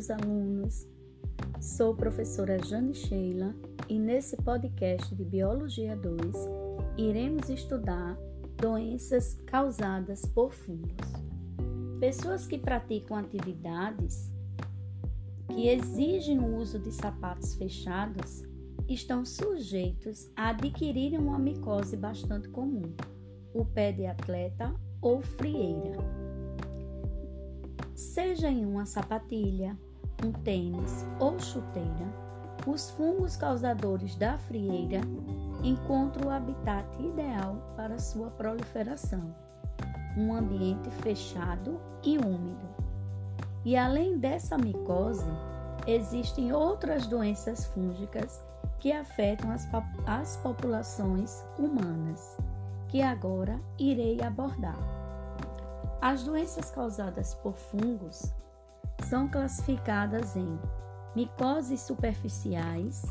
meus alunos. Sou professora Jane Sheila e nesse podcast de Biologia 2 iremos estudar doenças causadas por fungos. Pessoas que praticam atividades que exigem o uso de sapatos fechados estão sujeitos a adquirirem uma micose bastante comum, o pé de atleta ou frieira. Seja em uma sapatilha, um tênis ou chuteira, os fungos causadores da frieira encontram o habitat ideal para sua proliferação, um ambiente fechado e úmido. E além dessa micose, existem outras doenças fúngicas que afetam as, as populações humanas, que agora irei abordar. As doenças causadas por fungos são classificadas em micoses superficiais,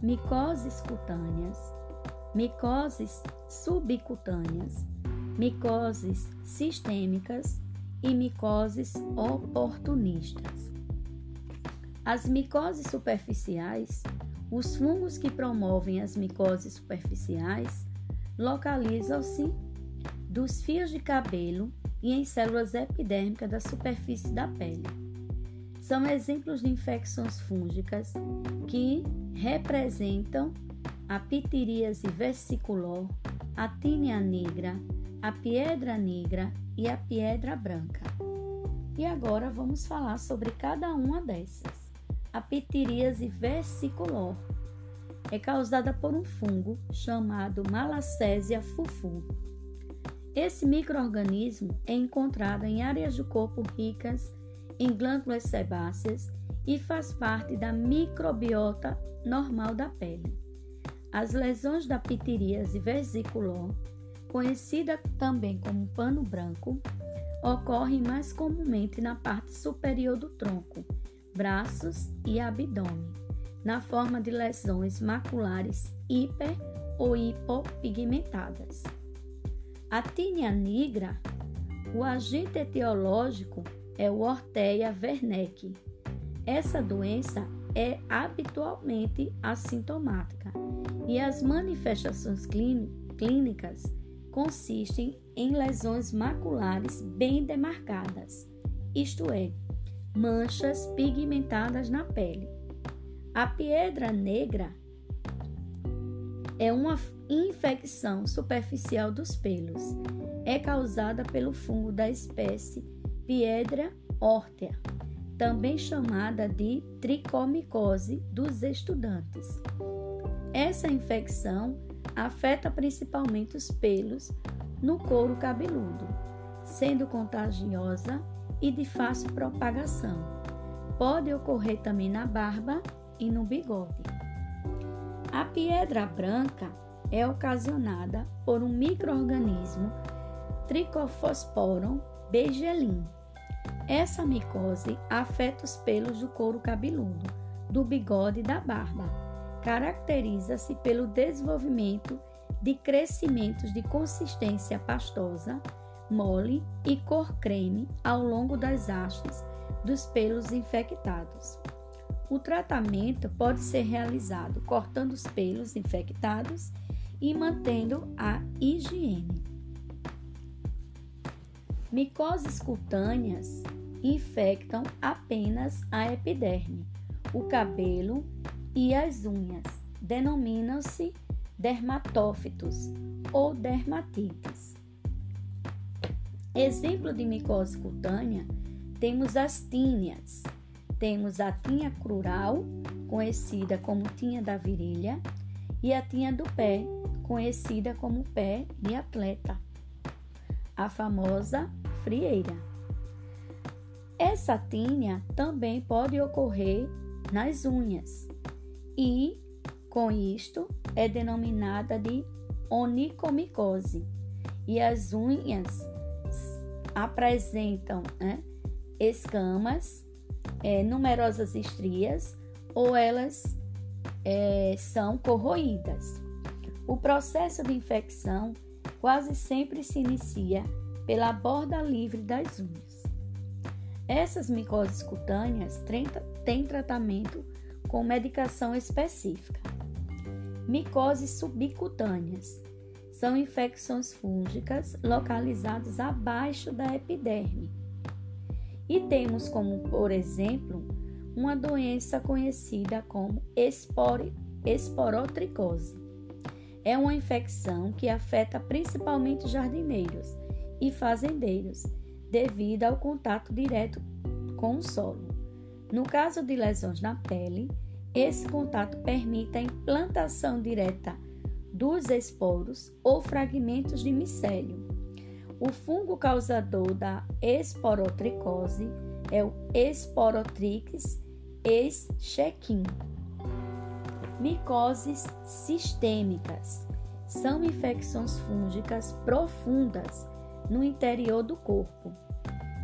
micoses cutâneas, micoses subcutâneas, micoses sistêmicas e micoses oportunistas. As micoses superficiais, os fungos que promovem as micoses superficiais, localizam-se dos fios de cabelo e em células epidérmicas da superfície da pele. São exemplos de infecções fúngicas que representam a pitiríase versicolor, a tínia negra, a piedra negra e a piedra branca. E agora vamos falar sobre cada uma dessas. A pitiríase versicolor é causada por um fungo chamado Malacésia fufu. Esse microorganismo é encontrado em áreas do corpo ricas em glândulas sebáceas e faz parte da microbiota normal da pele. As lesões da pitiríase versicolor, conhecida também como pano branco, ocorrem mais comumente na parte superior do tronco, braços e abdômen, na forma de lesões maculares hiper ou hipopigmentadas. A tínia nigra, o agente etiológico é o Orteia wernicke. Essa doença é habitualmente assintomática e as manifestações clínicas consistem em lesões maculares bem demarcadas, isto é, manchas pigmentadas na pele. A piedra negra é uma infecção superficial dos pelos. É causada pelo fungo da espécie Piedra órtea, também chamada de tricomicose dos estudantes. Essa infecção afeta principalmente os pelos no couro cabeludo, sendo contagiosa e de fácil propagação. Pode ocorrer também na barba e no bigode. A piedra branca é ocasionada por um microorganismo Trichophosporum beigelim. Essa micose afeta os pelos do couro cabeludo, do bigode e da barba. Caracteriza-se pelo desenvolvimento de crescimentos de consistência pastosa, mole e cor creme ao longo das hastes dos pelos infectados. O tratamento pode ser realizado cortando os pelos infectados e mantendo a higiene. Micoses cutâneas infectam apenas a epiderme, o cabelo e as unhas. Denominam-se dermatófitos ou dermatites. Exemplo de micose cutânea, temos as tíneas. Temos a tinha crural, conhecida como tinha da virilha, e a tinha do pé, conhecida como pé de atleta. A famosa frieira. Essa tinha também pode ocorrer nas unhas e, com isto, é denominada de onicomicose. E as unhas apresentam né, escamas, é, numerosas estrias ou elas é, são corroídas. O processo de infecção quase sempre se inicia pela borda livre das unhas. Essas micoses cutâneas têm tratamento com medicação específica. Micoses subcutâneas são infecções fúngicas localizadas abaixo da epiderme. E temos como, por exemplo, uma doença conhecida como espor esporotricose. É uma infecção que afeta principalmente jardineiros e fazendeiros devido ao contato direto com o solo. No caso de lesões na pele, esse contato permite a implantação direta dos esporos ou fragmentos de micélio. O fungo causador da esporotricose é o Esporotrix escherichia. Micoses sistêmicas são infecções fúngicas profundas no interior do corpo,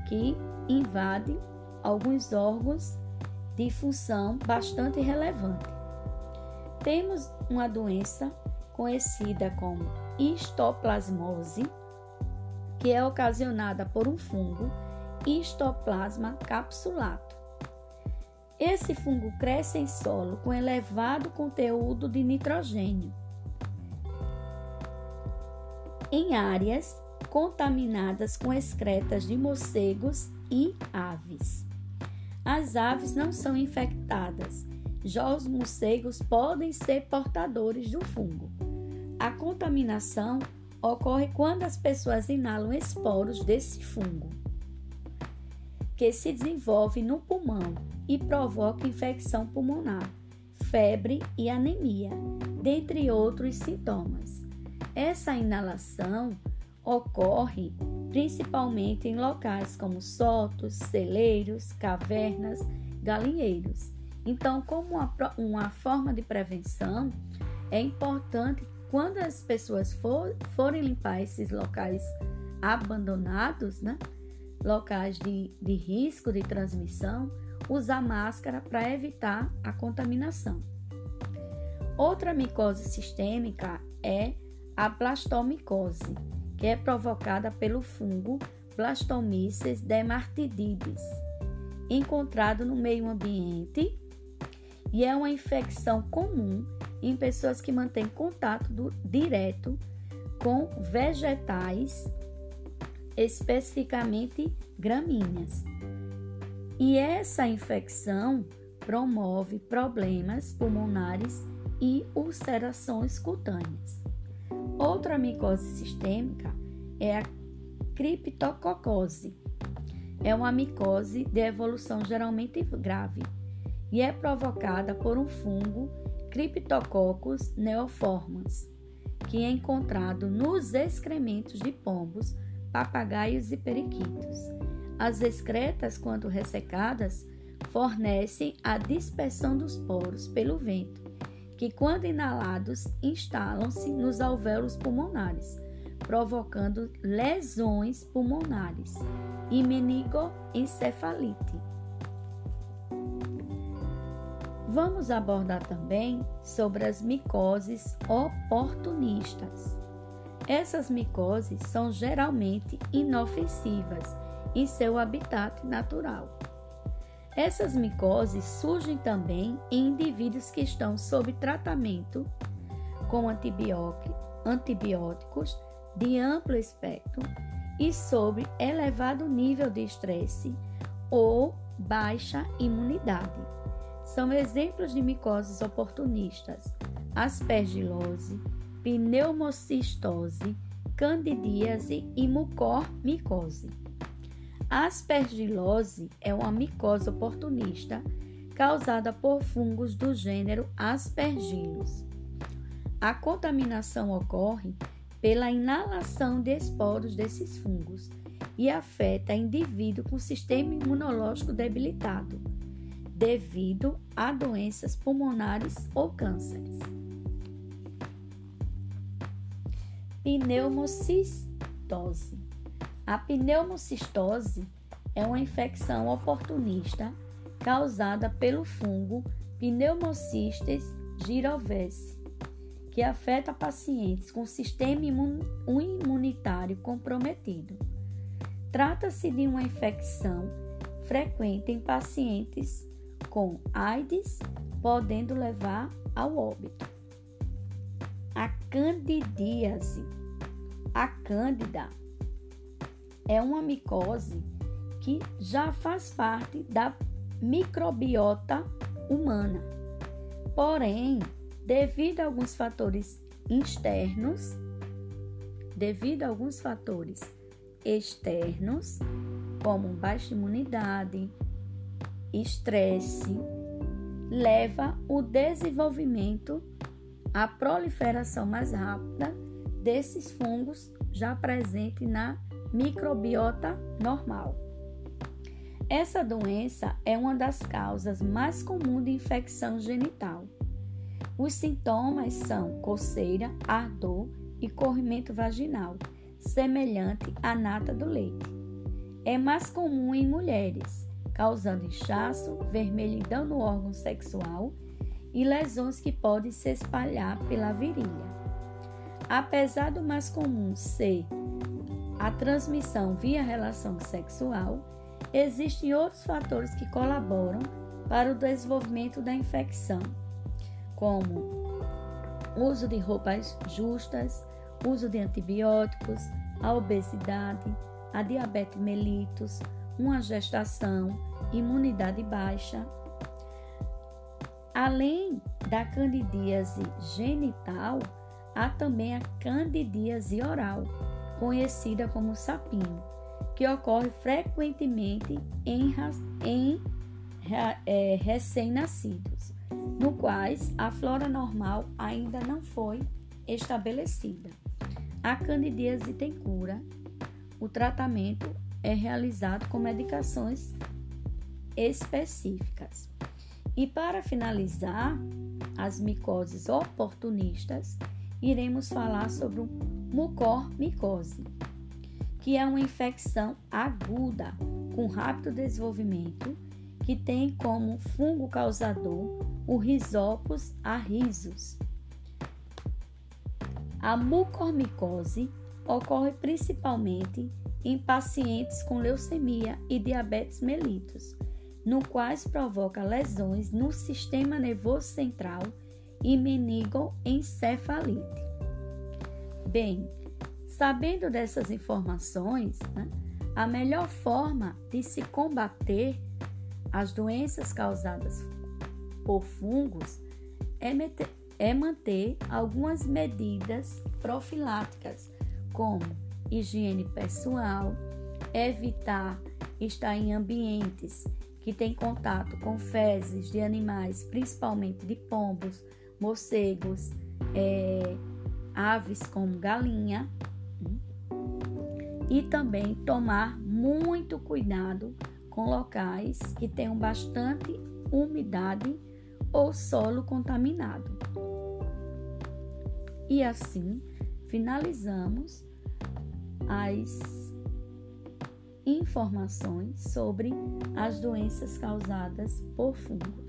que invadem alguns órgãos de função bastante relevante. Temos uma doença conhecida como histoplasmose, que é ocasionada por um fungo Histoplasma capsulato. Esse fungo cresce em solo com elevado conteúdo de nitrogênio. Em áreas contaminadas com excretas de morcegos e aves. As aves não são infectadas, já os morcegos podem ser portadores do fungo. A contaminação ocorre quando as pessoas inalam esporos desse fungo, que se desenvolve no pulmão e provoca infecção pulmonar, febre e anemia, dentre outros sintomas. Essa inalação ocorre principalmente em locais como sotos, celeiros, cavernas, galinheiros. Então, como uma, uma forma de prevenção, é importante quando as pessoas for, forem limpar esses locais abandonados, né? locais de, de risco de transmissão, usar máscara para evitar a contaminação. Outra micose sistêmica é a blastomicose que é provocada pelo fungo Blastomyces dermatidis, encontrado no meio ambiente e é uma infecção comum em pessoas que mantêm contato do, direto com vegetais, especificamente gramíneas. E essa infecção promove problemas pulmonares e ulcerações cutâneas. Outra micose sistêmica é a criptococose. É uma micose de evolução geralmente grave e é provocada por um fungo Cryptococcus neoformans, que é encontrado nos excrementos de pombos, papagaios e periquitos. As excretas, quando ressecadas, fornecem a dispersão dos poros pelo vento que, quando inalados, instalam-se nos alvéolos pulmonares, provocando lesões pulmonares e meningoencefalite. Vamos abordar também sobre as micoses oportunistas. Essas micoses são geralmente inofensivas em seu habitat natural essas micoses surgem também em indivíduos que estão sob tratamento com antibióticos de amplo espectro e sob elevado nível de estresse ou baixa imunidade. São exemplos de micoses oportunistas: aspergilose, pneumocistose, candidíase e mucormicose. A aspergilose é uma micose oportunista causada por fungos do gênero Aspergillus. A contaminação ocorre pela inalação de esporos desses fungos e afeta indivíduo com sistema imunológico debilitado, devido a doenças pulmonares ou cânceres. Pneumocistose a pneumocistose é uma infecção oportunista causada pelo fungo Pneumocystis gyrovese, que afeta pacientes com sistema imunitário comprometido. Trata-se de uma infecção frequente em pacientes com AIDS, podendo levar ao óbito. A candidíase. A cândida é uma micose que já faz parte da microbiota humana. Porém, devido a alguns fatores externos, devido a alguns fatores externos, como baixa imunidade, estresse, leva o desenvolvimento, a proliferação mais rápida desses fungos já presentes na microbiota normal. Essa doença é uma das causas mais comuns de infecção genital. Os sintomas são coceira, ardor e corrimento vaginal, semelhante à nata do leite. É mais comum em mulheres, causando inchaço, vermelhidão no órgão sexual e lesões que podem se espalhar pela virilha. Apesar do mais comum ser a transmissão via relação sexual, Existem outros fatores que colaboram para o desenvolvimento da infecção, como uso de roupas justas, uso de antibióticos, a obesidade, a diabetes mellitus, uma gestação, imunidade baixa. Além da candidíase genital, há também a candidíase oral, conhecida como sapinho que ocorre frequentemente em, em é, recém-nascidos, no quais a flora normal ainda não foi estabelecida. A candidíase tem cura. O tratamento é realizado com medicações específicas. E para finalizar, as micoses oportunistas, iremos falar sobre o mucormicose que é uma infecção aguda com rápido desenvolvimento que tem como fungo causador o Rhizopus arrhizus. A mucormicose ocorre principalmente em pacientes com leucemia e diabetes mellitus, no quais provoca lesões no sistema nervoso central e meningoencefalite. Bem, Sabendo dessas informações, né, a melhor forma de se combater as doenças causadas por fungos é, meter, é manter algumas medidas profiláticas, como higiene pessoal, evitar estar em ambientes que têm contato com fezes de animais, principalmente de pombos, morcegos, é, aves como galinha, e também tomar muito cuidado com locais que tenham bastante umidade ou solo contaminado. E assim finalizamos as informações sobre as doenças causadas por fungos.